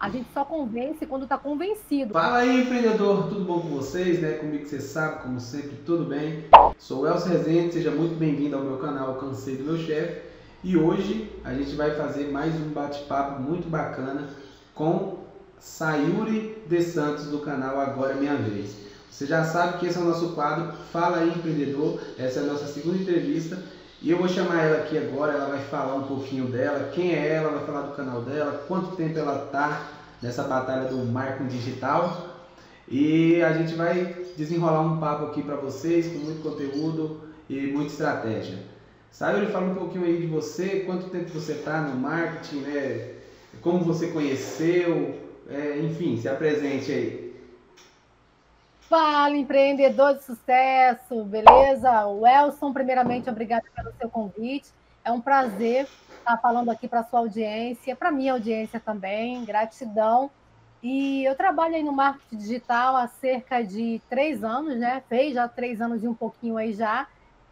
A gente só convence quando está convencido. Fala aí, empreendedor, tudo bom com vocês? Né? Comigo você sabe, como sempre, tudo bem? Sou o Elcio Rezende, seja muito bem-vindo ao meu canal Cansei do Meu Chefe. E hoje a gente vai fazer mais um bate-papo muito bacana com Sayuri de Santos do canal Agora é Minha Vez. Você já sabe que esse é o nosso quadro Fala aí, empreendedor. Essa é a nossa segunda entrevista e eu vou chamar ela aqui agora, ela vai falar um pouquinho dela, quem é ela, vai falar do canal dela, quanto tempo ela está nessa batalha do marketing digital. E a gente vai desenrolar um papo aqui para vocês com muito conteúdo e muita estratégia. Sayuri, fala um pouquinho aí de você, quanto tempo você está no marketing, né? Como você conheceu, é, enfim, se apresente aí. Fala, empreendedor de sucesso, beleza? O Elson, primeiramente, obrigada pelo seu convite. É um prazer estar falando aqui para a sua audiência, para a minha audiência também, gratidão. E eu trabalho aí no marketing digital há cerca de três anos, né? Fez já três anos e um pouquinho aí já.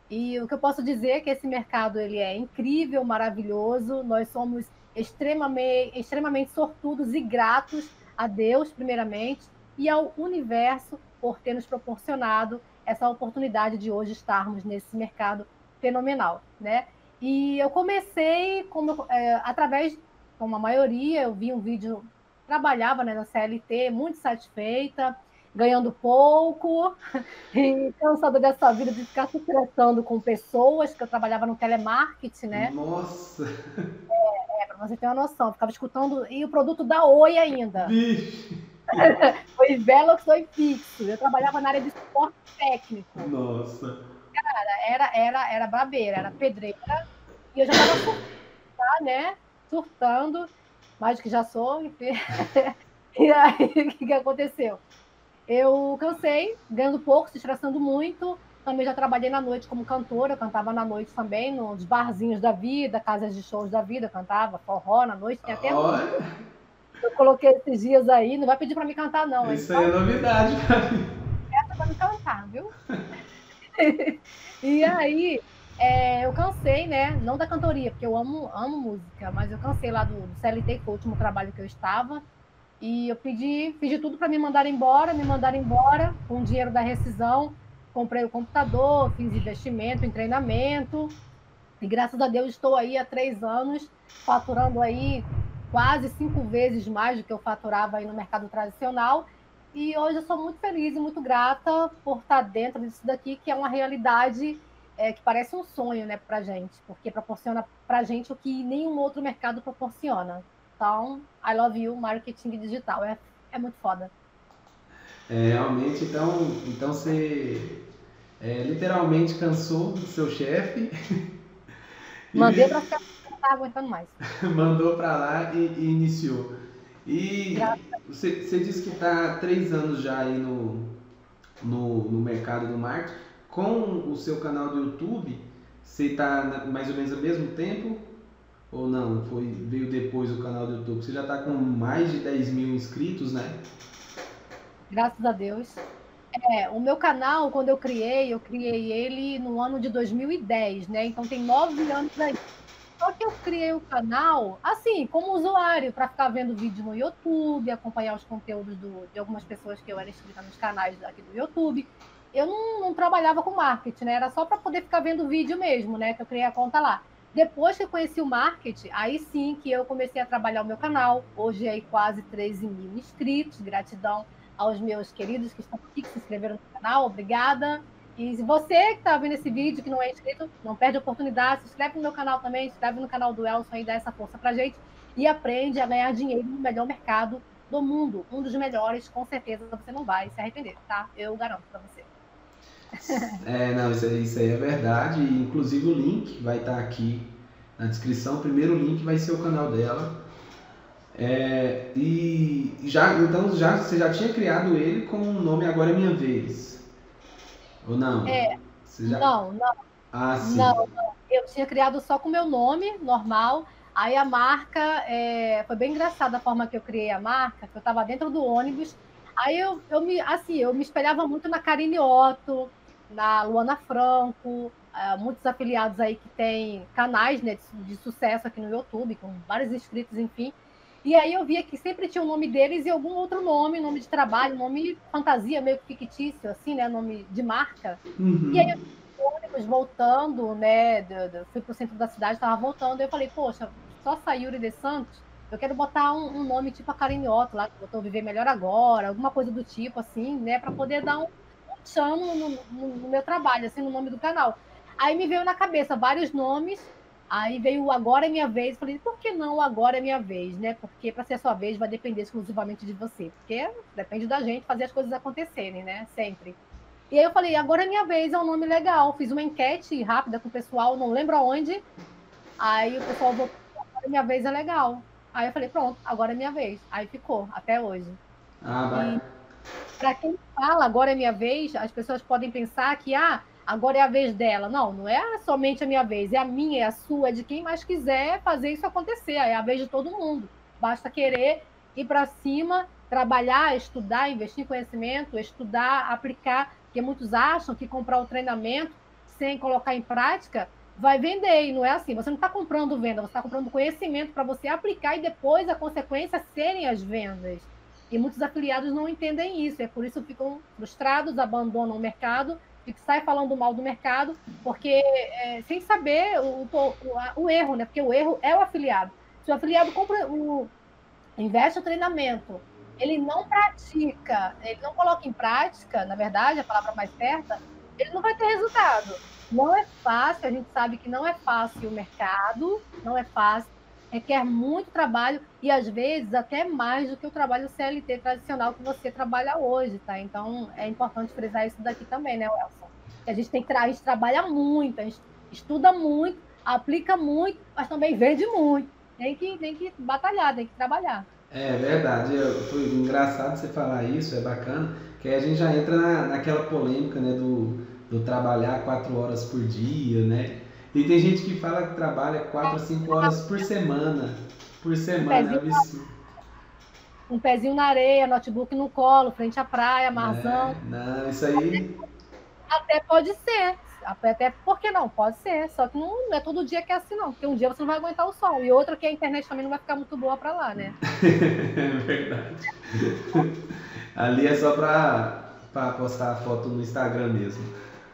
E o que eu posso dizer é que esse mercado ele é incrível, maravilhoso. Nós somos extremamente, extremamente sortudos e gratos a Deus, primeiramente, e ao universo por ter nos proporcionado essa oportunidade de hoje estarmos nesse mercado fenomenal, né? E eu comecei como, é, através, como a maioria, eu vi um vídeo, trabalhava né, na CLT, muito satisfeita, ganhando pouco, e cansada dessa vida de ficar se estressando com pessoas, que eu trabalhava no telemarketing, né? Nossa! É, é para você ter uma noção, ficava escutando, e o produto da Oi ainda. Vixe! foi Velox foi fixo. Eu trabalhava na área de suporte técnico. Nossa. Cara, era, era, era babeira, era pedreira. E eu já estava surtando, tá, né? Surtando, mais que já sou, enfim. e aí, o que, que aconteceu? Eu cansei, ganhando pouco, se estressando muito. Também já trabalhei na noite como cantora, cantava na noite também, nos barzinhos da vida, casas de shows da vida, cantava forró na noite, tem até. Olha. Eu coloquei esses dias aí, não vai pedir para me cantar, não. Isso aí é novidade pra mim. Essa para me cantar, viu? e aí, é, eu cansei, né? Não da cantoria, porque eu amo, amo música, mas eu cansei lá do, do CLT, que foi o último trabalho que eu estava. E eu pedi, pedi tudo para me mandar embora, me mandar embora com o dinheiro da rescisão. Comprei o computador, fiz investimento em treinamento. E graças a Deus estou aí há três anos, faturando aí quase cinco vezes mais do que eu faturava aí no mercado tradicional. E hoje eu sou muito feliz e muito grata por estar dentro disso daqui, que é uma realidade é, que parece um sonho né, para gente, porque proporciona para gente o que nenhum outro mercado proporciona. Então, I love you, marketing digital. É, é muito foda. É, realmente, então, então você é, literalmente cansou do seu chefe. Mandei para ficar tá aguentando mais. Mandou para lá e, e, iniciou. E você, você disse que está três anos já aí no, no, no mercado do marketing. Com o seu canal do YouTube, você está mais ou menos ao mesmo tempo? Ou não? Foi, veio depois o canal do YouTube? Você já está com mais de 10 mil inscritos, né? Graças a Deus. É, o meu canal, quando eu criei, eu criei ele no ano de 2010, né? Então tem nove anos aí. Só que eu criei o canal, assim, como usuário, para ficar vendo vídeo no YouTube, acompanhar os conteúdos do, de algumas pessoas que eu era inscrita nos canais aqui do YouTube. Eu não, não trabalhava com marketing, né? Era só para poder ficar vendo vídeo mesmo, né? Que eu criei a conta lá. Depois que eu conheci o marketing, aí sim que eu comecei a trabalhar o meu canal. Hoje aí quase 13 mil inscritos. Gratidão aos meus queridos que estão aqui, que se inscreveram no canal. Obrigada. E se você que está vendo esse vídeo, que não é inscrito, não perde a oportunidade, se inscreve no meu canal também, se inscreve no canal do Elson e dá essa força pra gente e aprende a ganhar dinheiro no melhor mercado do mundo. Um dos melhores, com certeza você não vai se arrepender, tá? Eu garanto para você. É, não, isso aí, isso aí é verdade. Inclusive o link vai estar tá aqui na descrição. O primeiro link vai ser o canal dela. É, e já, então já, você já tinha criado ele com o nome Agora é Minha Vez. Ou não? É. Já... Não, não. Ah, sim. Não, não. Eu tinha criado só com o meu nome, normal. Aí a marca, é... foi bem engraçada a forma que eu criei a marca, que eu estava dentro do ônibus. Aí eu, eu me, assim, eu me espelhava muito na Karine Otto, na Luana Franco, uh, muitos afiliados aí que têm canais né, de, de, sucesso aqui no YouTube, com vários inscritos, enfim. E aí eu via que sempre tinha o nome deles e algum outro nome, nome de trabalho, nome fantasia, meio fictício, assim, né? Nome de marca. Uhum. E aí eu ônibus voltando, né? Do, fui pro centro da cidade, estava voltando, eu falei, poxa, só Sayuri de Santos, eu quero botar um, um nome tipo a Carinhoto lá, que botou Viver Melhor Agora, alguma coisa do tipo, assim, né? para poder dar um, um chamo no, no, no meu trabalho, assim, no nome do canal. Aí me veio na cabeça vários nomes Aí veio o agora é minha vez. Falei, por que não agora é minha vez, né? Porque para ser a sua vez vai depender exclusivamente de você. Porque depende da gente fazer as coisas acontecerem, né? Sempre. E aí eu falei, agora é minha vez, é um nome legal. Fiz uma enquete rápida com o pessoal, não lembro aonde. Aí o pessoal falou, agora é minha vez é legal. Aí eu falei, pronto, agora é minha vez. Aí ficou, até hoje. Ah, vai. Para quem fala agora é minha vez, as pessoas podem pensar que, ah, agora é a vez dela. Não, não é somente a minha vez, é a minha, é a sua, é de quem mais quiser fazer isso acontecer. É a vez de todo mundo. Basta querer ir para cima, trabalhar, estudar, investir em conhecimento, estudar, aplicar, porque muitos acham que comprar o treinamento sem colocar em prática vai vender, e não é assim. Você não está comprando venda, você está comprando conhecimento para você aplicar e depois a consequência serem as vendas. E muitos afiliados não entendem isso, é por isso ficam frustrados, abandonam o mercado que sai falando mal do mercado, porque é, sem saber o, o, o, erro, né? Porque o erro é o afiliado. Se o afiliado compra o, investe o treinamento, ele não pratica, ele não coloca em prática, na verdade, a palavra mais certa, ele não vai ter resultado. Não é fácil, a gente sabe que não é fácil o mercado, não é fácil, requer muito trabalho e às vezes até mais do que o trabalho CLT tradicional que você trabalha hoje, tá? Então é importante frisar isso daqui também, né, Wilson? Que a gente tem que a gente trabalha muito, a gente estuda muito, aplica muito, mas também vende muito. Tem que, tem que batalhar, tem que trabalhar. É verdade, foi engraçado você falar isso, é bacana, que aí a gente já entra na, naquela polêmica né, do, do trabalhar quatro horas por dia, né? E tem gente que fala que trabalha 4 a 5 horas por semana. Por semana, um pezinho, é um pezinho na areia, notebook no colo, frente à praia, marzão. É, não, isso aí. Até pode ser. Até porque não, pode ser. Só que não, não, é todo dia que é assim, não. Porque um dia você não vai aguentar o sol. E outra que a internet também não vai ficar muito boa para lá, né? é verdade. Ali é só para postar a foto no Instagram mesmo.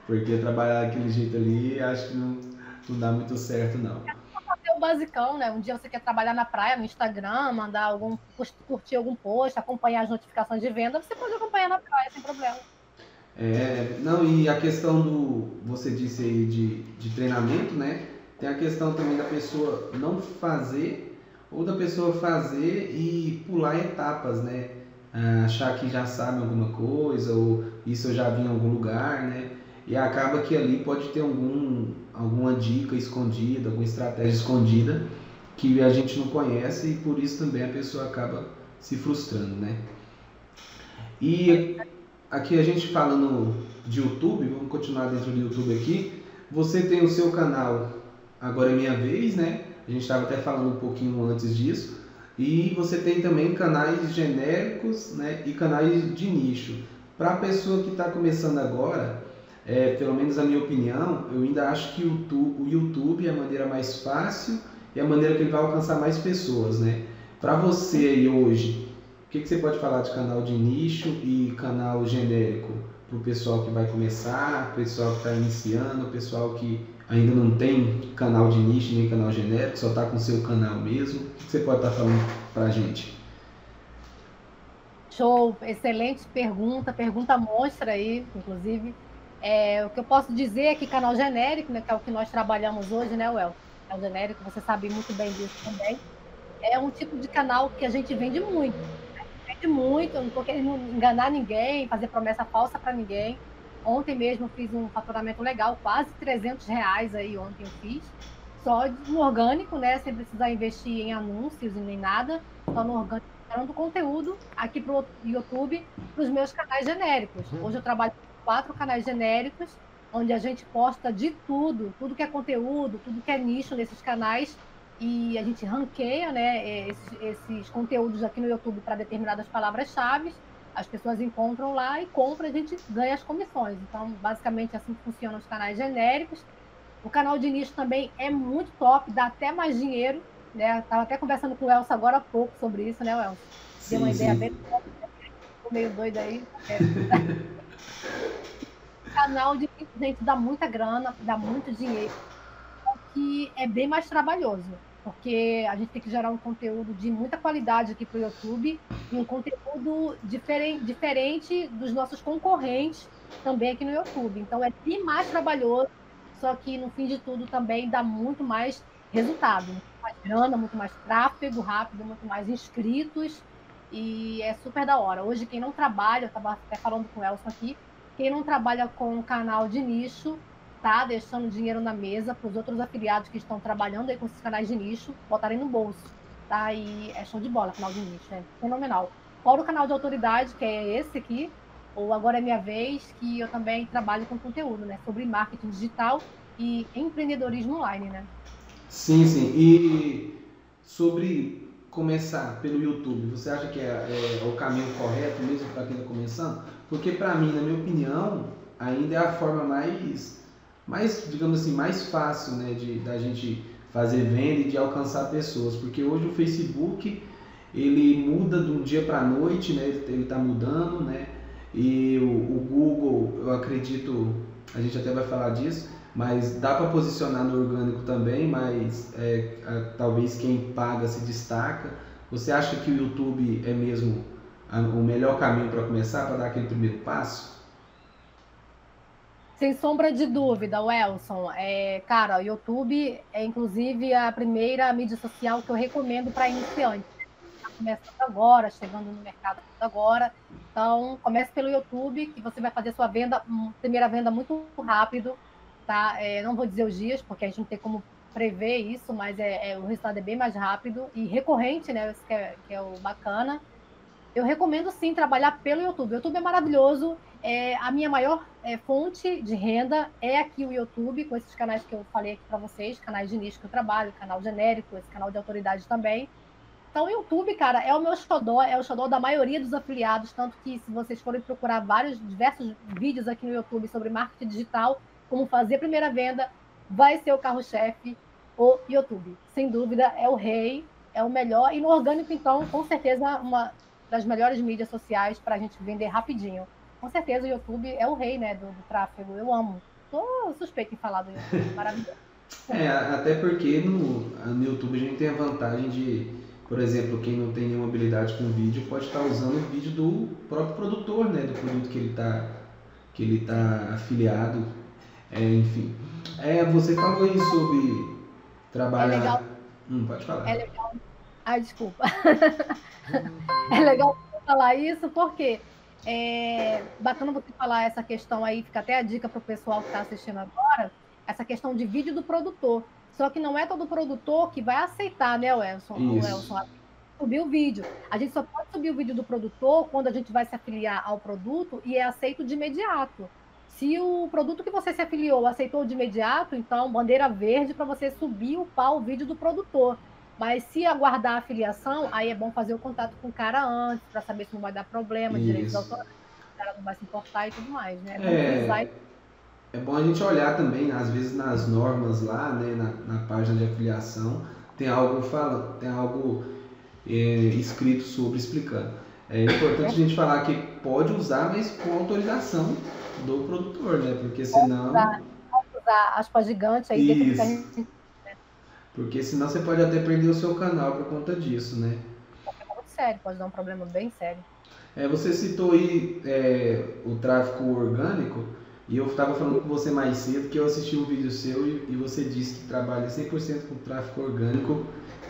Porque trabalhar daquele jeito ali, acho que não não dá muito certo, não. É o basicão, né? Um dia você quer trabalhar na praia, no Instagram, mandar algum, curtir algum post, acompanhar as notificações de venda, você pode acompanhar na praia sem problema. É, não, e a questão do, você disse aí de, de treinamento, né? Tem a questão também da pessoa não fazer, ou da pessoa fazer e pular etapas, né? Ah, achar que já sabe alguma coisa, ou isso eu já vi em algum lugar, né? E acaba que ali pode ter algum, alguma dica escondida, alguma estratégia escondida que a gente não conhece e por isso também a pessoa acaba se frustrando, né? E aqui a gente falando de YouTube, vamos continuar dentro do YouTube aqui. Você tem o seu canal Agora é Minha Vez, né? A gente estava até falando um pouquinho antes disso. E você tem também canais genéricos né? e canais de nicho. Para a pessoa que está começando agora, é, pelo menos a minha opinião, eu ainda acho que o YouTube é a maneira mais fácil e a maneira que ele vai alcançar mais pessoas, né? Para você aí hoje, o que, que você pode falar de canal de nicho e canal genérico? Para o pessoal que vai começar, pessoal que está iniciando, pessoal que ainda não tem canal de nicho nem canal genérico, só está com seu canal mesmo. O que, que você pode estar tá falando para a gente? Show, excelente pergunta, pergunta mostra aí, inclusive. É, o que eu posso dizer é que canal genérico, né, que é o que nós trabalhamos hoje, né, Well? Canal genérico, você sabe muito bem disso também. É um tipo de canal que a gente vende muito. Né? Vende muito, eu não estou querendo enganar ninguém, fazer promessa falsa para ninguém. Ontem mesmo fiz um faturamento legal, quase 300 reais aí ontem eu fiz. Só no orgânico, né, sem precisar investir em anúncios e nem nada. Só no orgânico, gerando conteúdo aqui para o YouTube, para os meus canais genéricos. Hoje eu trabalho quatro canais genéricos, onde a gente posta de tudo, tudo que é conteúdo, tudo que é nicho nesses canais, e a gente ranqueia né, é, esses, esses conteúdos aqui no YouTube para determinadas palavras-chave. As pessoas encontram lá e compram, a gente ganha as comissões. Então, basicamente, assim funcionam os canais genéricos. O canal de nicho também é muito top, dá até mais dinheiro, né? Estava até conversando com o Elcio agora há pouco sobre isso, né, Elcio? Deu uma sim. ideia bem meio doida aí. É. canal de gente dá muita grana, dá muito dinheiro, que é bem mais trabalhoso, porque a gente tem que gerar um conteúdo de muita qualidade aqui para o YouTube e um conteúdo diferente, diferente dos nossos concorrentes também aqui no YouTube. Então é bem mais trabalhoso, só que no fim de tudo também dá muito mais resultado, muito mais grana, muito mais tráfego rápido, muito mais inscritos e é super da hora. Hoje quem não trabalha, eu estava até falando com o Elson aqui, quem não trabalha com canal de nicho, tá deixando dinheiro na mesa para os outros afiliados que estão trabalhando aí com esses canais de nicho, botarem no bolso, tá? E é show de bola, canal de nicho, é fenomenal. Fora o canal de autoridade, que é esse aqui, ou Agora é Minha Vez, que eu também trabalho com conteúdo, né? Sobre marketing digital e empreendedorismo online, né? Sim, sim. E sobre começar pelo YouTube, você acha que é, é o caminho correto mesmo para quem está começando? Porque para mim, na minha opinião, ainda é a forma mais, mais digamos assim, mais fácil, né, de da gente fazer venda e de alcançar pessoas. Porque hoje o Facebook ele muda de um dia para a noite, né? Ele está mudando, né? E o, o, Google, eu acredito, a gente até vai falar disso, mas dá para posicionar no orgânico também, mas é, a, talvez quem paga se destaca. Você acha que o YouTube é mesmo o melhor caminho para começar, para dar aquele primeiro passo? Sem sombra de dúvida, Welson. É, cara, o YouTube é inclusive a primeira mídia social que eu recomendo para iniciantes. Está começando agora, chegando no mercado agora. Então, comece pelo YouTube, que você vai fazer sua venda, primeira venda muito rápido, tá? É, não vou dizer os dias, porque a gente não tem como prever isso, mas é, é o resultado é bem mais rápido e recorrente, né? Isso que é, que é o bacana eu recomendo sim trabalhar pelo YouTube. O YouTube é maravilhoso. É, a minha maior é, fonte de renda é aqui o YouTube, com esses canais que eu falei aqui para vocês, canais de nicho que eu trabalho, canal genérico, esse canal de autoridade também. Então, o YouTube, cara, é o meu xodó, é o xodó da maioria dos afiliados, tanto que se vocês forem procurar vários, diversos vídeos aqui no YouTube sobre marketing digital, como fazer a primeira venda, vai ser o carro-chefe, o YouTube. Sem dúvida, é o rei, é o melhor. E no orgânico, então, com certeza, uma das melhores mídias sociais para a gente vender rapidinho. Com certeza o YouTube é o rei né, do, do tráfego. Eu amo. Tô suspeito em falar do YouTube. Maravilhoso. É, até porque no, no YouTube a gente tem a vantagem de, por exemplo, quem não tem nenhuma habilidade com vídeo pode estar usando o vídeo do próprio produtor, né? Do produto que ele está que ele tá afiliado. É, enfim. É, você falou aí sobre trabalhar. É legal. Hum, pode falar. É legal. Ai, desculpa. é legal falar isso, porque é bacana você falar essa questão aí, fica até a dica para o pessoal que está assistindo agora, essa questão de vídeo do produtor. Só que não é todo produtor que vai aceitar, né, Elson? O Elson subir o vídeo. A gente só pode subir o vídeo do produtor quando a gente vai se afiliar ao produto e é aceito de imediato. Se o produto que você se afiliou aceitou de imediato, então bandeira verde para você subir o pau o vídeo do produtor. Mas se aguardar a filiação, aí é bom fazer o contato com o cara antes, para saber se não vai dar problema, Isso. direitos autorais, o cara não vai se importar e tudo mais, né? É, é bom a gente olhar também, às vezes nas normas lá, né, na, na página de afiliação, tem algo fala, tem algo é, escrito sobre explicando. É importante a gente falar que pode usar, mas com autorização do produtor, né? Porque senão. Usar, usar aspas gigantes aí, Isso. gente porque senão você pode até perder o seu canal por conta disso, né? É muito sério, pode dar um problema bem sério. É, você citou aí é, o tráfico orgânico, e eu estava falando com você mais cedo que eu assisti um vídeo seu e, e você disse que trabalha 100% com tráfico orgânico.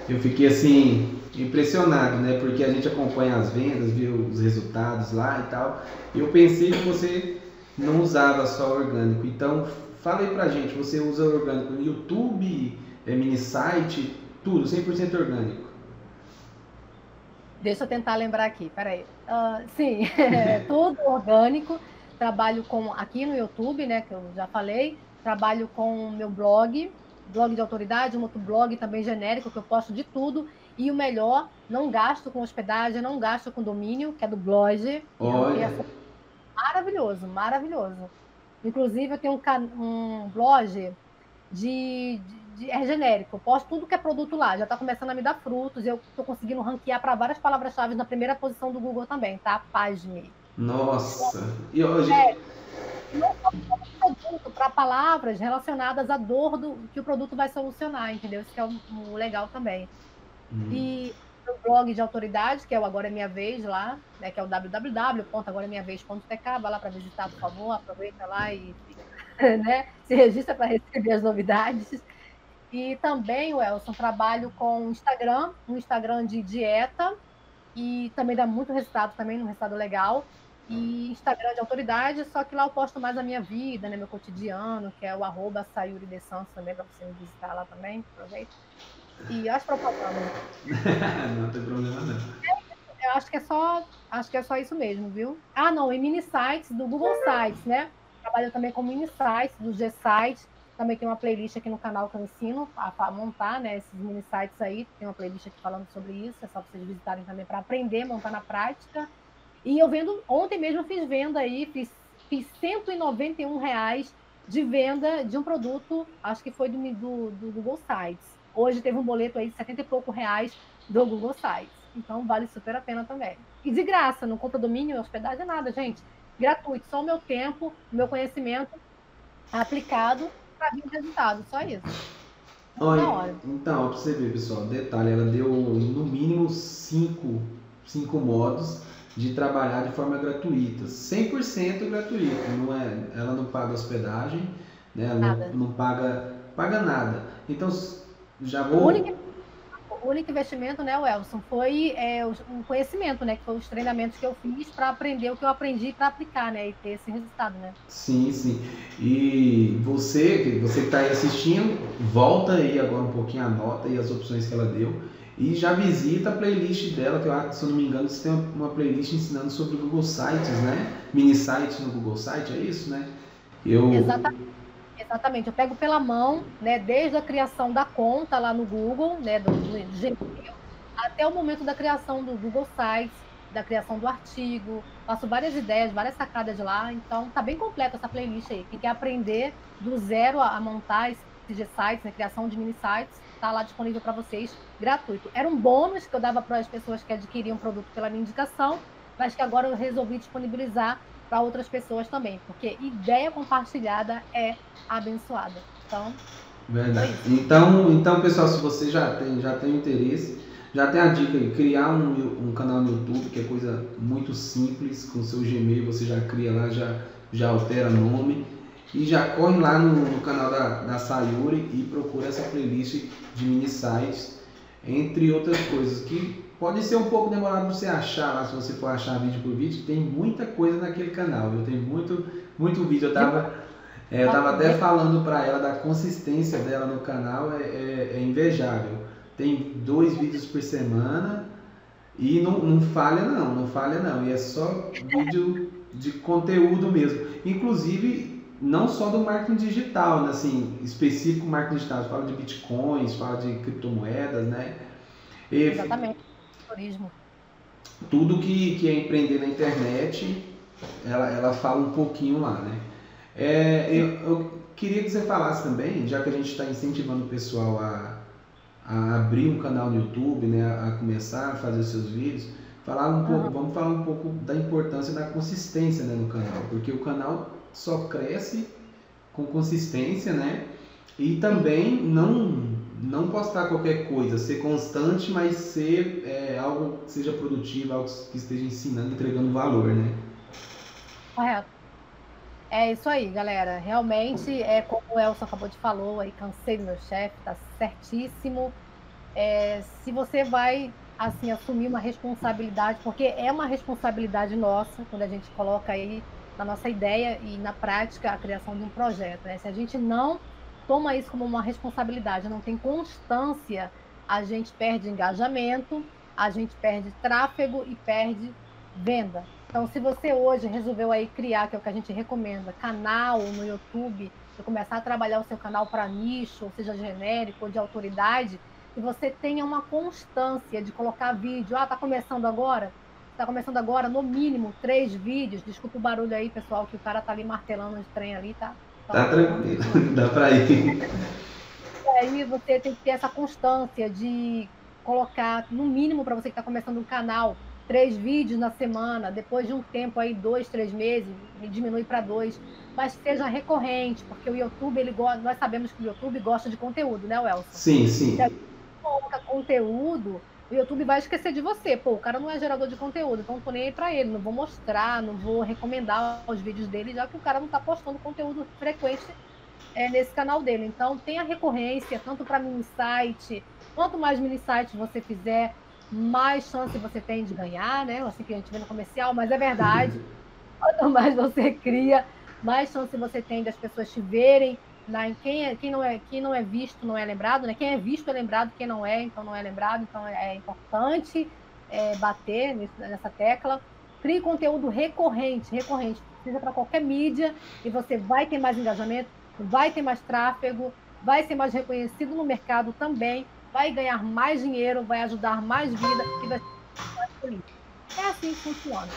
Eu fiquei assim, impressionado, né? Porque a gente acompanha as vendas, vê os resultados lá e tal. E eu pensei que você não usava só orgânico. Então, fala aí pra gente, você usa orgânico no YouTube, é mini site, tudo, 100% orgânico. Deixa eu tentar lembrar aqui, peraí. Uh, sim, é tudo orgânico. Trabalho com aqui no YouTube, né, que eu já falei. Trabalho com o meu blog, blog de autoridade, um outro blog também genérico, que eu posto de tudo. E o melhor, não gasto com hospedagem, não gasto com domínio, que é do blog. Olha. Maravilhoso, maravilhoso. Inclusive, eu tenho um, um blog de, de de, é genérico. Eu posto tudo que é produto lá, já está começando a me dar frutos. Eu estou conseguindo ranquear para várias palavras-chave na primeira posição do Google também, tá? Pasme. Nossa! E hoje. É, não produto para palavras relacionadas à dor do que o produto vai solucionar, entendeu? Isso que é o, o legal também. Hum. E o blog de autoridade, que é o Agora é Minha Vez lá, né, que é o www.agoraminhavez.tk, vai lá para visitar, por favor, aproveita lá e né, se registra para receber as novidades. E também, Welson, trabalho com Instagram, um Instagram de dieta, e também dá muito resultado também, um resultado legal. E Instagram de autoridade, só que lá eu posto mais a minha vida, né, meu cotidiano, que é o arroba Sayuri de Santos também, para você me visitar lá também, aproveita. E as propagandas. não tem problema não. eu acho que é só, acho que é só isso mesmo, viu? Ah, não, e mini sites do Google Sites, né? Trabalho também com mini sites do G Sites. Também tem uma playlist aqui no canal que eu ensino a, montar, né? Esses mini sites aí. Tem uma playlist aqui falando sobre isso. É só vocês visitarem também para aprender, montar na prática. E eu vendo, ontem mesmo eu fiz venda aí, fiz, fiz 191 reais de venda de um produto, acho que foi do, do, do Google Sites. Hoje teve um boleto aí de 70 e pouco reais do Google Sites. Então vale super a pena também. E de graça, não conta domínio, hospedagem, nada, gente. Gratuito, só o meu tempo, o meu conhecimento aplicado para vir resultado, só isso. Olha, então, para você ver, pessoal, detalhe, ela deu no mínimo cinco, cinco modos de trabalhar de forma gratuita, 100% gratuito, não é, ela não paga hospedagem, né, ela não, não, paga, paga nada. Então, já vou... O único, o único investimento, né, Welson, foi é, o, o, conhecimento, né, que foi os treinamentos que eu fiz para aprender o que eu aprendi para aplicar, né, e ter esse resultado, né. Sim, sim. E você, você que está aí assistindo, volta aí agora um pouquinho, anota aí as opções que ela deu e já visita a playlist dela, que eu, se eu não me engano, você tem uma playlist ensinando sobre Google Sites, né? Mini sites no Google Site, é isso, né? Eu... Exatamente. Exatamente, eu pego pela mão, né, desde a criação da conta lá no Google, né, do, do Gmail, até o momento da criação do Google Sites, da criação do artigo, faço várias ideias, várias sacadas lá, então tá bem completa essa playlist aí. Quem quer aprender do zero a, a montar esses sites, né, criação de mini sites, tá lá disponível para vocês, gratuito. Era um bônus que eu dava para as pessoas que adquiriam produto pela minha indicação, mas que agora eu resolvi disponibilizar para outras pessoas também, porque ideia compartilhada é abençoada. Então, Verdade. Então, então, pessoal, se você já tem, já tem interesse, já tem a dica aí, criar um, um canal no YouTube, que é coisa muito simples, com seu Gmail você já cria lá, já, já altera nome e já corre lá no, no canal da, da Sayuri e procura essa playlist de mini sites, entre outras coisas, que pode ser um pouco demorado você achar lá, se você for achar vídeo por vídeo, tem muita coisa naquele canal, eu tenho muito, muito vídeo, eu tava, é, eu tava até falando para ela da consistência dela no canal, é, é, é, invejável, tem dois vídeos por semana e não, não falha não, não falha não, e é só vídeo de conteúdo mesmo, inclusive não só do marketing digital, né? assim, específico marketing digital, fala de bitcoins, fala de criptomoedas, né? E Exatamente, Tudo que, que é empreender na internet, ela, ela fala um pouquinho lá, né? É, eu, eu, queria que você falasse também, já que a gente está incentivando o pessoal a, a abrir um canal no YouTube, né, a começar a fazer seus vídeos, falar um pouco, vamos falar um pouco da importância da consistência né, no canal, porque o canal só cresce com consistência, né? E também não não postar qualquer coisa, ser constante, mas ser é, algo que seja produtivo, algo que esteja ensinando, entregando valor, né? Correto. É isso aí, galera. Realmente, é como o Elson acabou de falar, aí cansei meu chefe, tá certíssimo. É, se você vai assim assumir uma responsabilidade, porque é uma responsabilidade nossa quando a gente coloca aí na nossa ideia e na prática a criação de um projeto. Né? Se a gente não toma isso como uma responsabilidade, não tem constância, a gente perde engajamento, a gente perde tráfego e perde venda. Então, se você hoje resolveu aí criar, que é o que a gente recomenda, canal no YouTube, e começar a trabalhar o seu canal para nicho, ou seja, genérico ou de autoridade, que você tenha uma constância de colocar vídeo. Ah, tá começando agora? Está começando agora, no mínimo, três vídeos. Desculpa o barulho aí, pessoal, que o cara tá ali martelando de trem ali, tá? Tá, tranquilo, dá pra ir. É, aí você tem que ter essa constância de colocar, no mínimo, para você que está começando um canal, três vídeos na semana, depois de um tempo aí, dois, três meses, diminui para dois, mas seja recorrente, porque o YouTube, ele nós sabemos que o YouTube gosta de conteúdo, né, Welson? Sim, sim. Se coloca conteúdo, o YouTube vai esquecer de você. Pô, o cara não é gerador de conteúdo, então não tô nem aí pra ele, não vou mostrar, não vou recomendar os vídeos dele, já que o cara não tá postando conteúdo frequente é, nesse canal dele. Então, tenha recorrência, tanto para mini site, quanto mais mini sites você fizer, mais chance você tem de ganhar, né? Assim que a gente vê no comercial, mas é verdade. Quanto mais você cria, mais chance você tem das pessoas te verem. Na, quem, é, quem, não é, quem não é visto não é lembrado, né? Quem é visto é lembrado, quem não é, então não é lembrado. Então é, é importante é, bater nessa tecla. Crie conteúdo recorrente, recorrente. Precisa para qualquer mídia e você vai ter mais engajamento, vai ter mais tráfego, vai ser mais reconhecido no mercado também, vai ganhar mais dinheiro, vai ajudar mais vida e vai ser mais. É assim que funciona.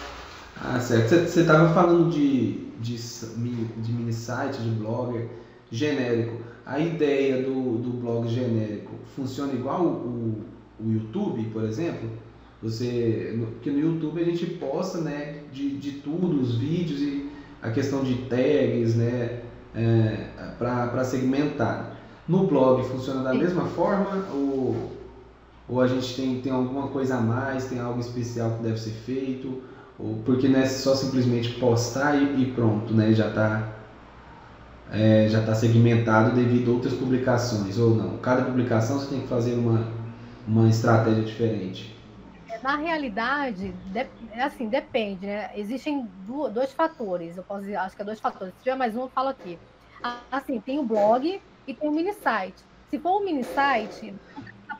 Ah, certo. Você estava falando de, de, de mini site, de blogger genérico. A ideia do, do blog genérico funciona igual o, o YouTube, por exemplo? Você, porque no YouTube a gente posta né, de, de tudo, os vídeos e a questão de tags, né? é, para segmentar. No blog funciona da Sim. mesma forma ou, ou a gente tem, tem alguma coisa a mais, tem algo especial que deve ser feito? Ou, porque não é só simplesmente postar e, e pronto, né? já está é, já tá segmentado devido a outras publicações, ou não? Cada publicação você tem que fazer uma, uma estratégia diferente. Na realidade, de, assim, depende, né? Existem dois fatores, eu posso dizer, acho que é dois fatores. Se tiver mais um, eu falo aqui. Assim, tem o blog e tem o mini site. Se for um mini site,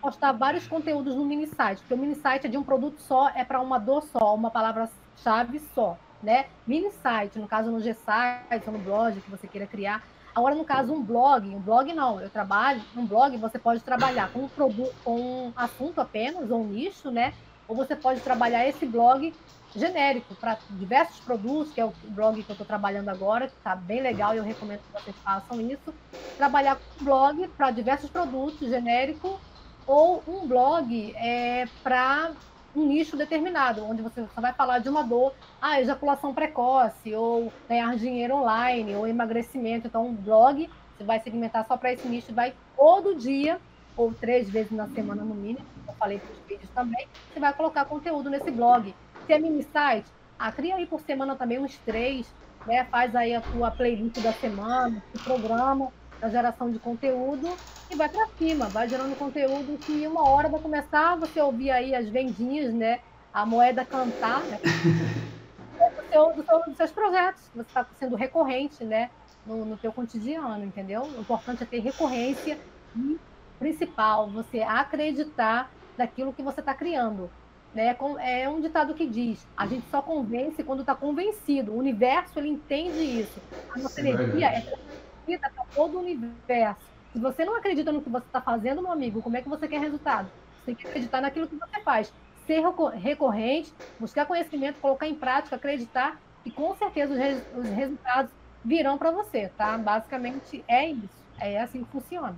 postar vários conteúdos no mini site, porque o mini site é de um produto só, é para uma dor só, uma palavra-chave só, né? Mini site, no caso no G-Site ou no blog que você queira criar. Agora, no caso, um blog, um blog não, eu trabalho, um blog você pode trabalhar com um produto, com um assunto apenas, ou um nicho, né? ou você pode trabalhar esse blog genérico para diversos produtos, que é o blog que eu estou trabalhando agora, que está bem legal e eu recomendo que vocês façam isso. Trabalhar com blog para diversos produtos genérico ou um blog é, para um nicho determinado, onde você só vai falar de uma dor, ah, ejaculação precoce, ou ganhar dinheiro online, ou emagrecimento. Então, um blog, você vai segmentar só para esse nicho, vai todo dia ou três vezes na semana no mínimo, eu falei para os vídeos também, você vai colocar conteúdo nesse blog. Se é mini site, ah, cria aí por semana também uns três, né? Faz aí a tua playlist da semana, se programa a geração de conteúdo e vai para cima, vai gerando conteúdo que uma hora vai começar você ouvir aí as vendinhas, né? A moeda cantar, né? do seu, do seu, dos seus projetos, você está sendo recorrente, né? No, no teu cotidiano, entendeu? O importante é ter recorrência e principal, você acreditar naquilo que você está criando. Né? É um ditado que diz: a gente só convence quando está convencido. O universo ele entende isso. A nossa energia é transmitida para todo o universo. Se você não acredita no que você está fazendo, meu amigo, como é que você quer resultado? Você tem que acreditar naquilo que você faz. Ser recorrente, buscar conhecimento, colocar em prática, acreditar e com certeza os, res os resultados virão para você, tá? Basicamente é isso. É assim que funciona.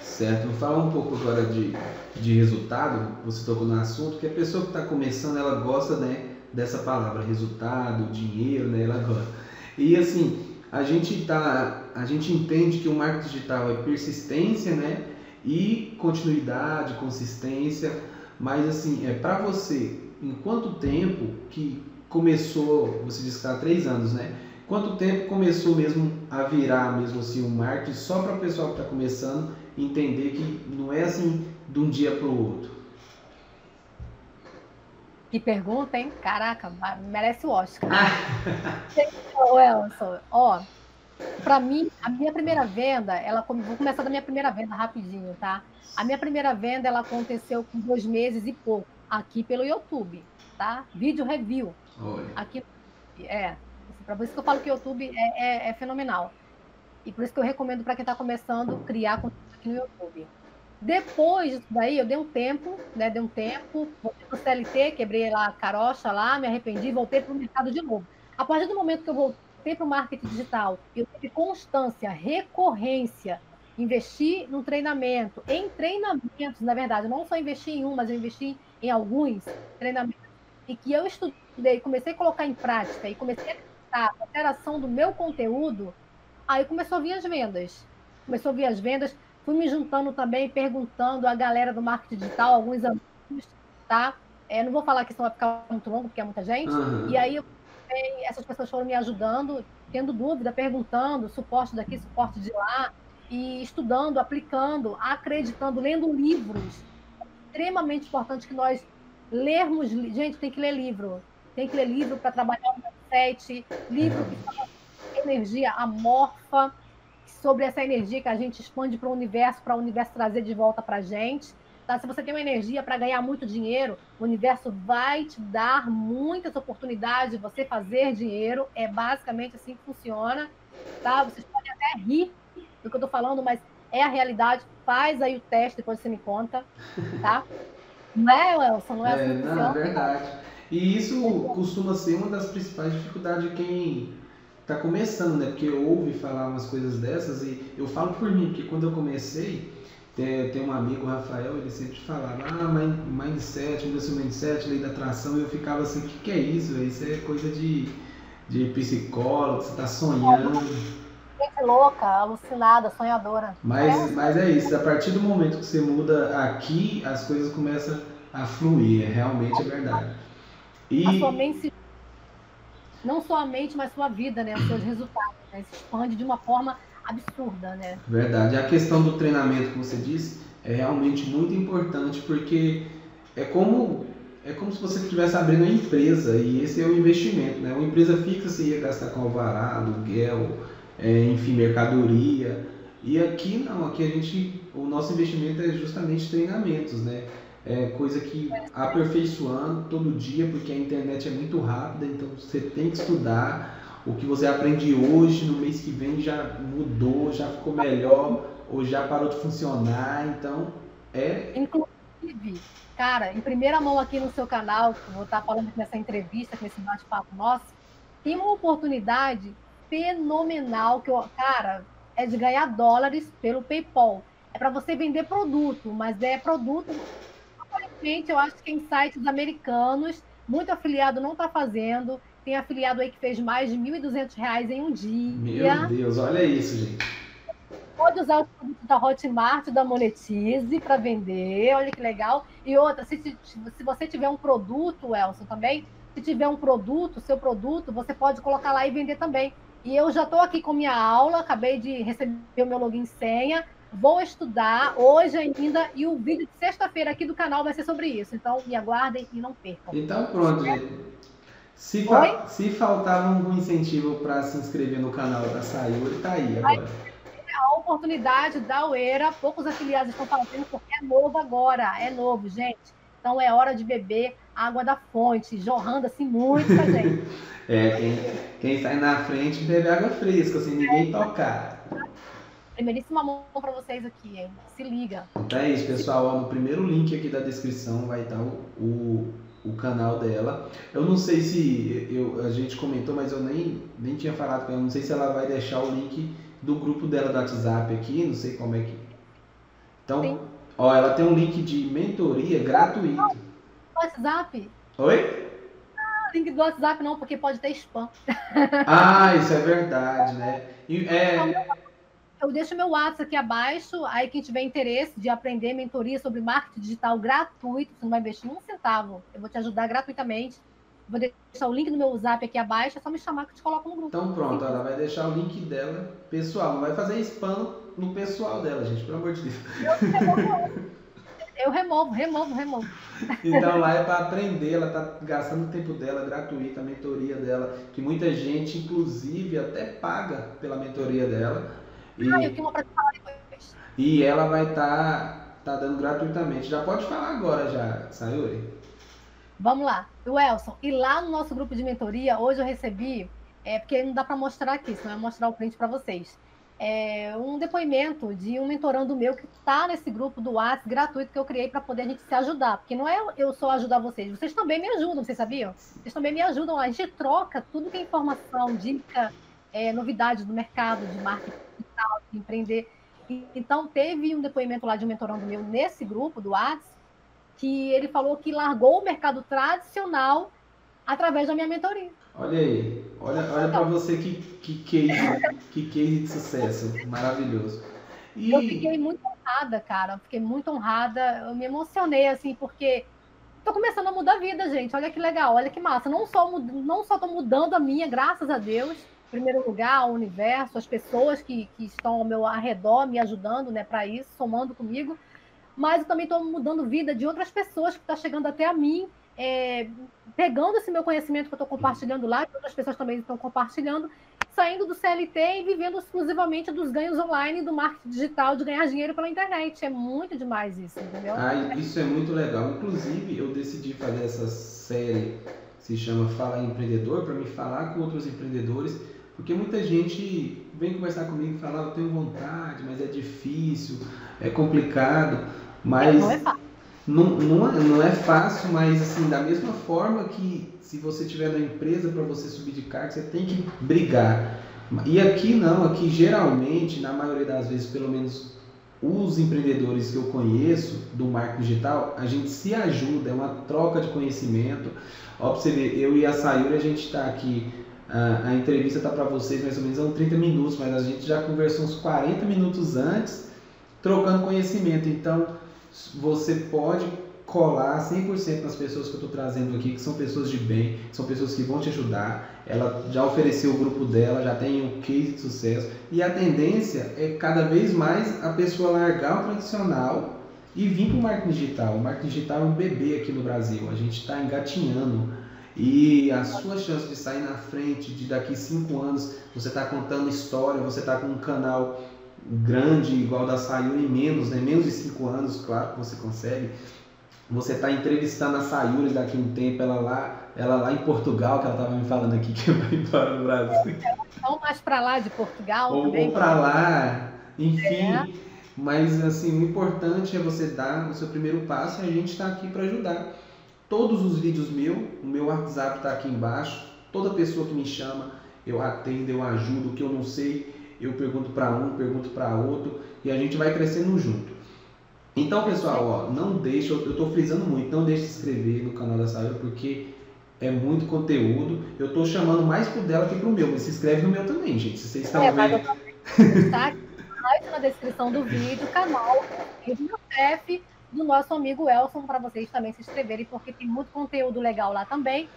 Certo, vou falar um pouco agora de, de resultado, você tocou no assunto, que a pessoa que está começando, ela gosta né, dessa palavra, resultado, dinheiro, né, ela gosta. E assim, a gente, tá, a gente entende que o marketing digital é persistência, né, e continuidade, consistência, mas assim, é para você, em quanto tempo que começou, você disse que está há três anos, né? Quanto tempo começou mesmo a virar mesmo assim o marketing só para o pessoal que está começando entender que não é assim de um dia para o outro. Que pergunta, hein? Caraca, merece o Oscar. Ô, Elson, ó, para mim, a minha primeira venda, ela vou começar da minha primeira venda rapidinho, tá? A minha primeira venda, ela aconteceu com dois meses e pouco, aqui pelo YouTube, tá? Vídeo review. Olha. Aqui, é. Para isso que eu falo que o YouTube é, é, é fenomenal. E por isso que eu recomendo para quem está começando criar conteúdo aqui no YouTube. Depois disso daí, eu dei um tempo, né? Dei um tempo, voltei para o CLT, quebrei lá a carocha lá, me arrependi, voltei para o mercado de novo. A partir do momento que eu voltei para o marketing digital, eu tive constância, recorrência Investi num treinamento, em treinamentos, na verdade, não só investi em um, mas eu investi em alguns treinamentos, e que eu estudei, comecei a colocar em prática e comecei a a alteração do meu conteúdo, aí começou a vir as vendas. Começou a vir as vendas, fui me juntando também, perguntando a galera do marketing digital, alguns amigos, tá? É, não vou falar que isso vai ficar muito longo, porque é muita gente. Uhum. E aí essas pessoas foram me ajudando, tendo dúvida, perguntando, suporte daqui, suporte de lá, e estudando, aplicando, acreditando, lendo livros. É extremamente importante que nós lermos. Gente, tem que ler livro. Tem que ler livro para trabalhar o mindset, livro que fala energia amorfa, sobre essa energia que a gente expande para o universo, para o universo trazer de volta para a gente. Tá? Se você tem uma energia para ganhar muito dinheiro, o universo vai te dar muitas oportunidades de você fazer dinheiro. É basicamente assim que funciona. Tá? Vocês podem até rir do que eu estou falando, mas é a realidade. Faz aí o teste, depois você me conta. Tá? Não é, Elson? Não é, é assim Não, é verdade. E isso costuma ser uma das principais dificuldades de quem está começando, né? Porque ouve falar umas coisas dessas e eu falo por mim, porque quando eu comecei, tem, tem um amigo, o Rafael, ele sempre falava, ah, mindset, muda seu mindset, lei da atração, e eu ficava assim, o que, que é isso? Isso é coisa de, de psicólogo, você está sonhando. Gente louca, alucinada, sonhadora. Mas é. mas é isso, a partir do momento que você muda aqui, as coisas começam a fluir, é, realmente é verdade. E... A sua mente, não só a mente, mas sua vida, né? Os seus resultados, né? Se expande de uma forma absurda, né? Verdade. A questão do treinamento que você disse é realmente muito importante porque é como é como se você estivesse abrindo uma empresa e esse é o investimento, né? Uma empresa fixa você ia gastar com alvará, aluguel, é, enfim, mercadoria. E aqui não, aqui a gente, o nosso investimento é justamente treinamentos, né? É coisa que aperfeiçoando todo dia, porque a internet é muito rápida, então você tem que estudar. O que você aprende hoje, no mês que vem já mudou, já ficou melhor, ou já parou de funcionar, então é. Inclusive, cara, em primeira mão aqui no seu canal, vou estar falando nessa entrevista, nesse bate-papo nosso, tem uma oportunidade fenomenal que eu, cara, é de ganhar dólares pelo PayPal. É para você vender produto, mas é produto infelizmente, eu acho que em sites americanos, muito afiliado não está fazendo. Tem afiliado aí que fez mais de R$ 1.200 em um dia. Meu Deus, olha isso, gente. Pode usar o produto da Hotmart, da Monetize para vender, olha que legal. E outra, se, se você tiver um produto, Elson, também, se tiver um produto, seu produto, você pode colocar lá e vender também. E eu já estou aqui com minha aula, acabei de receber o meu login senha. Vou estudar hoje ainda e o vídeo de sexta-feira aqui do canal vai ser sobre isso. Então me aguardem e não percam. Então pronto. Se, fa se faltava um incentivo para se inscrever no canal da Sayuri, tá aí agora. A oportunidade da Ueira, poucos afiliados estão fazendo porque é novo agora, é novo, gente. Então é hora de beber água da fonte, jorrando assim muito pra gente. é, quem, quem sai na frente bebe água fresca, sem ninguém tocar. Primeiríssima mão para vocês aqui, hein? Se liga. É isso, pessoal. no primeiro link aqui da descrição vai estar o, o, o, canal dela. Eu não sei se eu, a gente comentou, mas eu nem, nem tinha falado com ela. Não sei se ela vai deixar o link do grupo dela do WhatsApp aqui. Não sei como é que. Então, Sim. ó, ela tem um link de mentoria gratuito. WhatsApp? Oi? Ah, link do WhatsApp não, porque pode ter spam. Ah, isso é verdade, né? E, é, eu deixo meu WhatsApp aqui abaixo. Aí, quem tiver interesse de aprender mentoria sobre marketing digital gratuito, você não vai investir um centavo. Eu vou te ajudar gratuitamente. Vou deixar o link do meu Zap aqui abaixo. É só me chamar que eu te coloco no grupo. Então, pronto. Ela vai deixar o link dela pessoal. Não vai fazer spam no pessoal dela, gente. Pelo amor de Deus. Eu removo, removo, removo. Então lá é para aprender, ela está gastando o tempo dela gratuita, a mentoria dela, que muita gente, inclusive, até paga pela mentoria dela. E, ah, eu tenho uma para falar depois. E ela vai estar tá, tá dando gratuitamente. Já pode falar agora já, Sayuri. Vamos lá. O Elson, e lá no nosso grupo de mentoria, hoje eu recebi, é porque não dá para mostrar aqui, senão é mostrar o print para vocês. É, um depoimento de um mentorando meu que está nesse grupo do WhatsApp gratuito que eu criei para poder a gente se ajudar. Porque não é eu só ajudar vocês, vocês também me ajudam, vocês sabiam? Vocês também me ajudam. A gente troca tudo que é informação, dica, é, novidades do mercado de marketing digital, de empreender. Então, teve um depoimento lá de um mentorando meu nesse grupo do WhatsApp, que ele falou que largou o mercado tradicional através da minha mentoria. Olha aí, olha, olha para você que, que, case, que case de sucesso, maravilhoso. E... Eu fiquei muito honrada, cara, fiquei muito honrada, eu me emocionei, assim, porque tô começando a mudar a vida, gente, olha que legal, olha que massa, não só, não só tô mudando a minha, graças a Deus, primeiro lugar, o universo, as pessoas que, que estão ao meu arredor me ajudando, né, para isso, somando comigo, mas eu também estou mudando vida de outras pessoas que estão tá chegando até a mim, é, pegando esse meu conhecimento que eu estou compartilhando lá, que outras pessoas também estão compartilhando, saindo do CLT e vivendo exclusivamente dos ganhos online do marketing digital, de ganhar dinheiro pela internet. É muito demais isso, entendeu? Ah, isso é muito legal. Inclusive, eu decidi fazer essa série, se chama Fala Empreendedor, para me falar com outros empreendedores, porque muita gente vem conversar comigo e fala, ah, eu tenho vontade, mas é difícil, é complicado, mas... Não é fácil não, não, é, não é fácil, mas assim, da mesma forma que se você tiver na empresa para você subir de cargo, você tem que brigar. E aqui não, aqui geralmente, na maioria das vezes, pelo menos os empreendedores que eu conheço do marketing digital, a gente se ajuda, é uma troca de conhecimento. Ó, pra você ver, eu e a Sayuri, a gente está aqui, a, entrevista está para vocês mais ou menos uns 30 minutos, mas a gente já conversou uns 40 minutos antes, trocando conhecimento. Então, você pode colar 100% nas pessoas que eu estou trazendo aqui, que são pessoas de bem, são pessoas que vão te ajudar. Ela já ofereceu o grupo dela, já tem um case de sucesso. E a tendência é cada vez mais a pessoa largar o tradicional e vir para o marketing digital. O marketing digital é um bebê aqui no Brasil, a gente está engatinhando. E a sua chance de sair na frente, de daqui cinco anos, você está contando história, você está com um canal grande, igual da Sayuri, em menos, né? menos de 5 anos, claro que você consegue. Você está entrevistando a Sayuri daqui a um tempo, ela lá, ela lá em Portugal, que ela estava me falando aqui que vai embora no Brasil. Ou mais para lá de Portugal ou, também. Ou para lá, enfim. É. Mas assim, o importante é você dar o seu primeiro passo e a gente está aqui para ajudar. Todos os vídeos meus, o meu WhatsApp está aqui embaixo. Toda pessoa que me chama, eu atendo, eu ajudo. O que eu não sei, eu pergunto para um, pergunto para outro e a gente vai crescendo junto. Então, pessoal, ó, não deixe, eu estou frisando muito, não deixe de se inscrever no canal da Sayuri porque é muito conteúdo. Eu estou chamando mais pro dela que pro meu, mas se inscreve no meu também, gente. Se vocês estão é, vendo. Tá na descrição do vídeo, canal do meu chefe, do nosso amigo Elson, para vocês também se inscreverem, porque tem muito conteúdo legal lá também.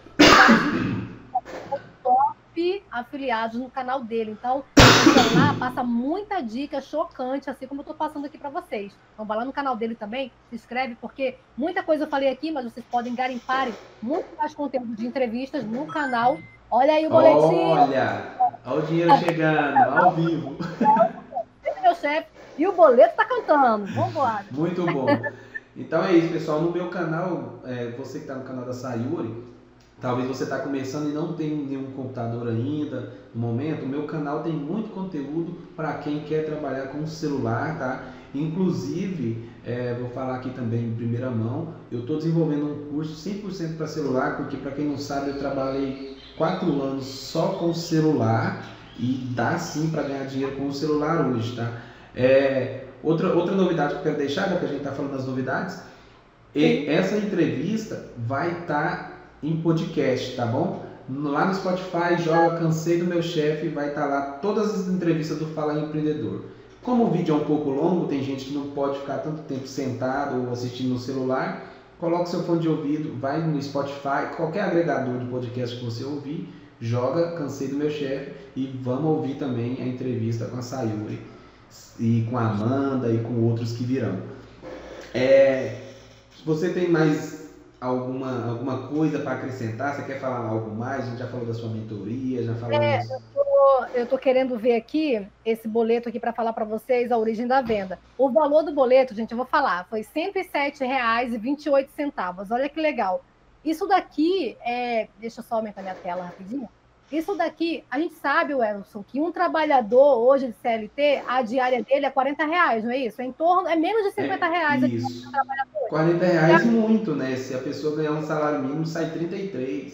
top afiliados no canal dele. Então, lá passa muita dica chocante, assim como eu estou passando aqui para vocês. Então, vai lá no canal dele também, se inscreve, porque muita coisa eu falei aqui, mas vocês podem garimpar muito mais conteúdo de entrevistas no canal. Olha aí o boletim. Olha, olha o dinheiro chegando, ao vivo. Meu chefe. E o boleto está cantando. Vamos embora. Muito bom. Então é isso, pessoal. No meu canal, é, você que está no canal da Sayuri, Talvez você está começando e não tem nenhum computador ainda no momento. O meu canal tem muito conteúdo para quem quer trabalhar com celular, tá? Inclusive, é, vou falar aqui também em primeira mão, eu estou desenvolvendo um curso 100% para celular, porque para quem não sabe, eu trabalhei quatro anos só com celular e dá sim para ganhar dinheiro com o celular hoje, tá? É, outra, outra novidade que eu quero deixar, já que a gente está falando das novidades, essa entrevista vai estar tá em podcast, tá bom? Lá no Spotify, joga Cansei do Meu Chefe, vai estar tá lá todas as entrevistas do Fala Empreendedor. Como o vídeo é um pouco longo, tem gente que não pode ficar tanto tempo sentado ou assistindo no celular, coloque seu fone de ouvido, vai no Spotify, qualquer agregador de podcast que você ouvir, joga Cansei do Meu Chefe e vamos ouvir também a entrevista com a Sayuri e com a Amanda e com outros que virão. É, você tem mais alguma, alguma coisa para acrescentar? Você quer falar algo mais? A gente já falou da sua mentoria, já falou é, eu tô, eu tô querendo ver aqui esse boleto aqui para falar para vocês a origem da venda. O valor do boleto, gente, eu vou falar, foi R$ 107,28. Olha que legal. Isso daqui é. Deixa eu só aumentar minha tela rapidinho. Isso daqui, a gente sabe, Wilson, que um trabalhador hoje de CLT, a diária dele é 40 reais, não é isso? É em torno, é menos de 50 é, reais isso. 40 reais é muito, né? Se a pessoa ganhar um salário mínimo, sai 33.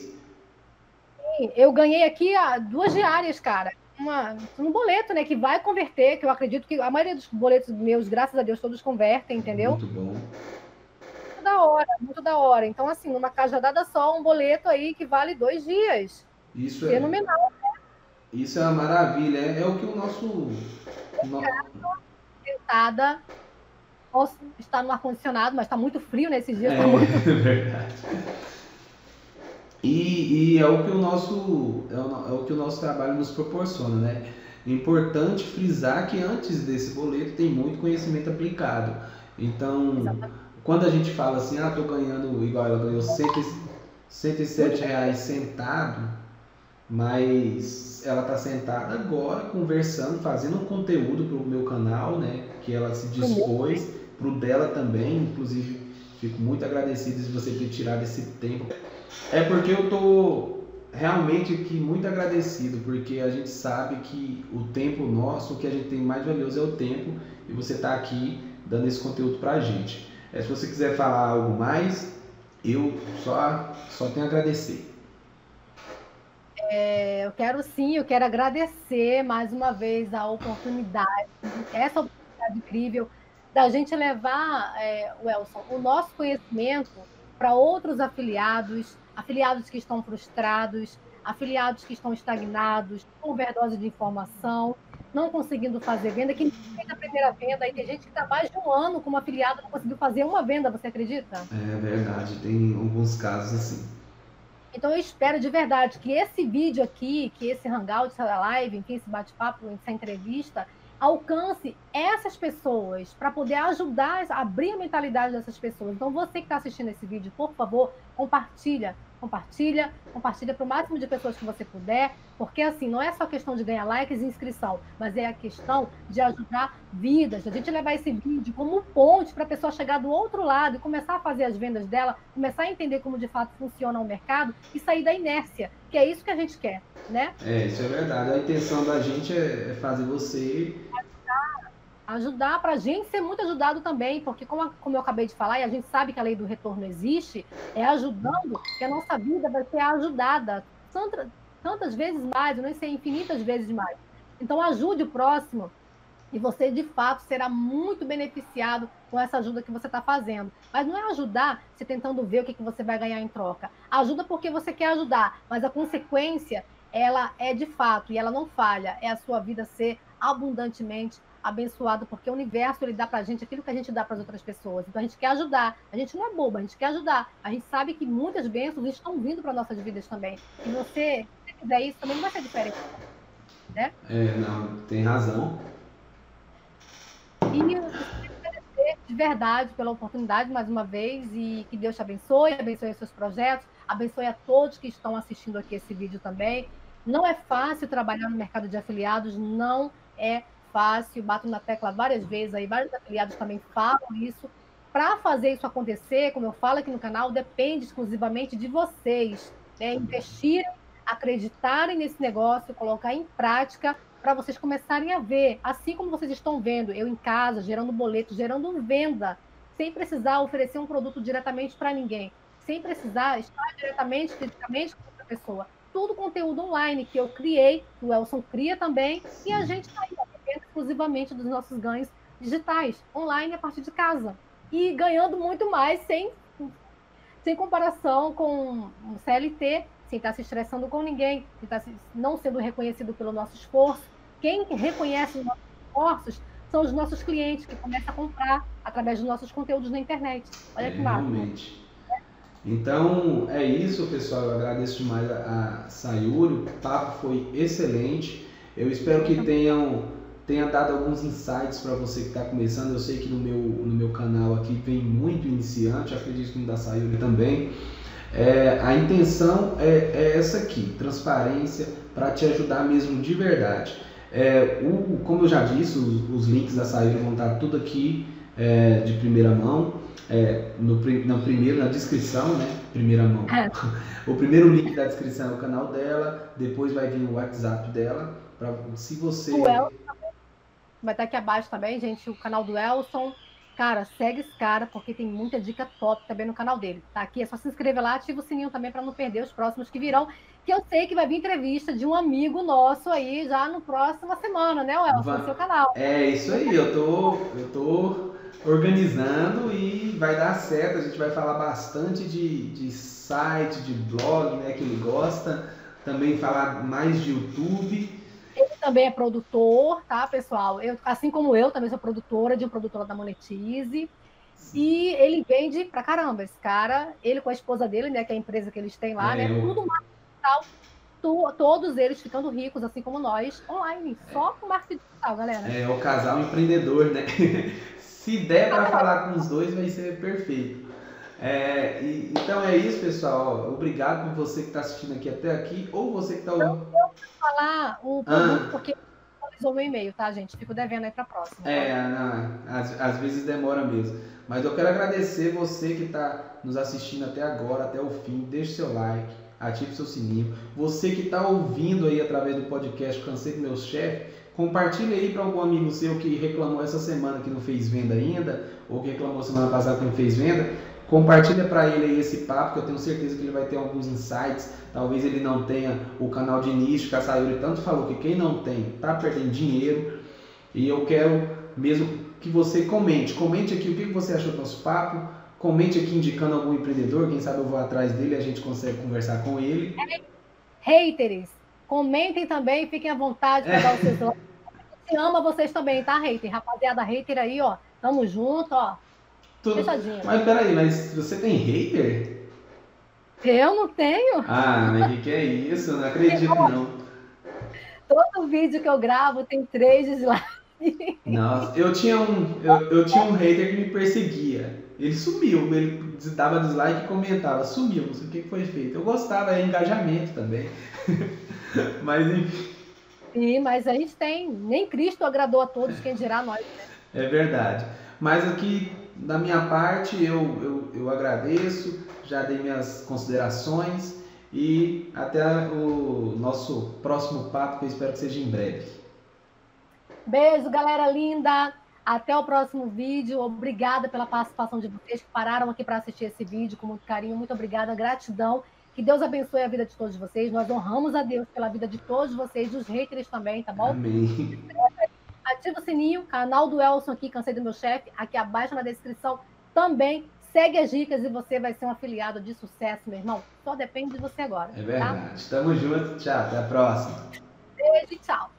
Sim, eu ganhei aqui duas diárias, cara. uma, um boleto, né? Que vai converter, que eu acredito que a maioria dos boletos meus, graças a Deus, todos convertem, entendeu? Muito bom. Muito da hora, muito da hora. Então, assim, numa cajadada só, um boleto aí que vale dois dias. Isso Fenomenal, é. Né? Isso é uma maravilha. É, é o que o nosso. Sentada. Estar no ar-condicionado, mas está muito frio nesses dias. É, tá muito... verdade. E, e, é o que o nosso é o, é o, que o nosso trabalho nos proporciona, né? É importante frisar que antes desse boleto tem muito conhecimento aplicado. Então, Exatamente. quando a gente fala assim, ah, tô ganhando igual ela ganhou 107 reais sentado, mas ela tá sentada agora conversando, fazendo um conteúdo para o meu canal, né? Que ela se dispôs, para o dela também, inclusive fico muito agradecido de você ter tirado esse tempo é porque eu tô realmente aqui muito agradecido, porque a gente sabe que o tempo nosso, o que a gente tem mais valioso é o tempo, e você está aqui dando esse conteúdo para a gente. É, se você quiser falar algo mais, eu só, só tenho a agradecer. É, eu quero sim, eu quero agradecer mais uma vez a oportunidade, essa oportunidade incrível da gente levar, é, Welson, o nosso conhecimento para outros afiliados, afiliados que estão frustrados, afiliados que estão estagnados, com overdose de informação, não conseguindo fazer venda, que fez a primeira venda, aí tem gente que está mais de um ano como afiliado não conseguiu fazer uma venda, você acredita? É verdade, tem alguns casos assim. Então eu espero de verdade que esse vídeo aqui, que esse hangout, essa live, enfim, esse bate-papo, essa entrevista, alcance essas pessoas para poder ajudar a abrir a mentalidade dessas pessoas. Então, você que está assistindo esse vídeo, por favor, compartilha, compartilha, compartilha para o máximo de pessoas que você puder, porque assim, não é só questão de ganhar likes e inscrição, mas é a questão de ajudar vidas, de a gente levar esse vídeo como ponte para a pessoa chegar do outro lado e começar a fazer as vendas dela, começar a entender como de fato funciona o mercado e sair da inércia, que é isso que a gente quer, né? É, isso é verdade. A intenção da gente é, é fazer você ajudar para a gente ser muito ajudado também, porque como, como eu acabei de falar, e a gente sabe que a lei do retorno existe, é ajudando que a nossa vida vai ser ajudada tantas, tantas vezes mais, eu nem sei, infinitas vezes mais. Então ajude o próximo e você de fato será muito beneficiado com essa ajuda que você está fazendo. Mas não é ajudar se tentando ver o que, que você vai ganhar em troca. Ajuda porque você quer ajudar, mas a consequência ela é de fato e ela não falha, é a sua vida ser abundantemente abençoado, porque o universo ele dá para a gente aquilo que a gente dá para as outras pessoas. Então a gente quer ajudar. A gente não é boba, a gente quer ajudar. A gente sabe que muitas bênçãos estão vindo para nossas vidas também. E você, se fizer isso, também não vai ser diferente. Né? É, não, tem razão. E agradecer de verdade pela oportunidade mais uma vez e que Deus te abençoe, abençoe os seus projetos, abençoe a todos que estão assistindo aqui esse vídeo também. Não é fácil trabalhar no mercado de afiliados, não é fácil, bato na tecla várias vezes aí, vários afiliados também falam isso. Para fazer isso acontecer, como eu falo aqui no canal, depende exclusivamente de vocês, né? investirem, acreditarem nesse negócio, colocar em prática para vocês começarem a ver, assim como vocês estão vendo, eu em casa, gerando boleto, gerando venda, sem precisar oferecer um produto diretamente para ninguém, sem precisar estar diretamente, fisicamente com outra pessoa. Tudo conteúdo online que eu criei, o Elson cria também, e a gente está aí exclusivamente dos nossos ganhos digitais, online a partir de casa. E ganhando muito mais sem, sem comparação com o CLT, sem estar se estressando com ninguém, sem estar não sendo reconhecido pelo nosso esforço. Quem reconhece os nossos esforços são os nossos clientes que começam a comprar através dos nossos conteúdos na internet. Olha é, que massa. Realmente. Então é isso, pessoal. Eu agradeço demais a, a Sayuri. O papo foi excelente. Eu espero que tenham tenha dado alguns insights para você que está começando. Eu sei que no meu, no meu canal aqui vem muito iniciante, acredito que no da Sayuri também. É, a intenção é, é, essa aqui, transparência, para te ajudar mesmo de verdade. É, o, como eu já disse, os, os links da Sayuri vão estar tudo aqui é, de primeira mão. É, no, no primeiro, na descrição, né? Primeira mão. É. O primeiro link da descrição é o canal dela, depois vai vir o WhatsApp dela. Pra, se você. O El vai estar aqui abaixo também, gente, o canal do Elson. Cara, segue esse cara, porque tem muita dica top também no canal dele. Tá aqui, é só se inscrever lá, ativa o sininho também para não perder os próximos que virão. Que eu sei que vai vir entrevista de um amigo nosso aí já no próxima semana, né, Elson, no seu canal. É isso aí, eu tô, eu tô organizando e vai dar certo. A gente vai falar bastante de, de site, de blog, né, que ele gosta. Também falar mais de YouTube também é produtor, tá, pessoal? Eu, assim como eu, também sou produtora de um produtor da Monetize. E ele vende pra caramba. Esse cara, ele com a esposa dele, né? Que é a empresa que eles têm lá, é, né? Tudo digital. Tu, todos eles ficando ricos, assim como nós, online. Só com marketing digital, galera. É, o casal empreendedor, né? Se der para falar com os dois, vai ser perfeito. É, e, então é isso, pessoal. Obrigado por você que está assistindo aqui até aqui, ou você que está ouvindo. Eu vou falar o produto, ah. porque atualizou meu e-mail, tá, gente? Fico devendo aí para a próxima. É, não, às, às vezes demora mesmo. Mas eu quero agradecer você que está nos assistindo até agora, até o fim. Deixe seu like, ative seu sininho. Você que está ouvindo aí através do podcast Cansei do Meu Chefe, compartilhe aí para algum amigo seu que reclamou essa semana que não fez venda ainda, ou que reclamou semana passada que não fez venda Compartilha para ele aí esse papo, que eu tenho certeza que ele vai ter alguns insights. Talvez ele não tenha o canal de nicho, que a Sayuri tanto falou que quem não tem está perdendo dinheiro. E eu quero mesmo que você comente. Comente aqui o que você achou do nosso papo. Comente aqui indicando algum empreendedor. Quem sabe eu vou atrás dele e a gente consegue conversar com ele. Haters, comentem também, fiquem à vontade para é. dar o seu like. Se ama vocês também, tá, hater? Rapaziada, hater aí, ó. Tamo junto, ó. Tu... Mas peraí, mas você tem hater? Eu não tenho. Ah, mas que, que é isso? Não acredito, não. Todo vídeo que eu gravo tem três dislikes. Nossa, eu tinha um, eu, eu tinha um hater que me perseguia. Ele sumiu, ele dava dislike e comentava, sumiu, não sei o que foi feito. Eu gostava, é engajamento também. mas enfim. Sim, mas a gente tem, nem Cristo agradou a todos, quem dirá nós, né? É verdade. Mas aqui da minha parte, eu, eu, eu agradeço, já dei minhas considerações e até o nosso próximo papo, que eu espero que seja em breve. Beijo, galera linda! Até o próximo vídeo. Obrigada pela participação de vocês que pararam aqui para assistir esse vídeo com muito carinho. Muito obrigada, gratidão. Que Deus abençoe a vida de todos vocês. Nós honramos a Deus pela vida de todos vocês, dos haters também, tá bom? Amém. Ativa o sininho, canal do Elson aqui, cansei do meu chefe, aqui abaixo na descrição também. Segue as dicas e você vai ser um afiliado de sucesso, meu irmão. Só depende de você agora. É verdade. Tá? Tamo junto. Tchau. Até a próxima. Beijo e tchau.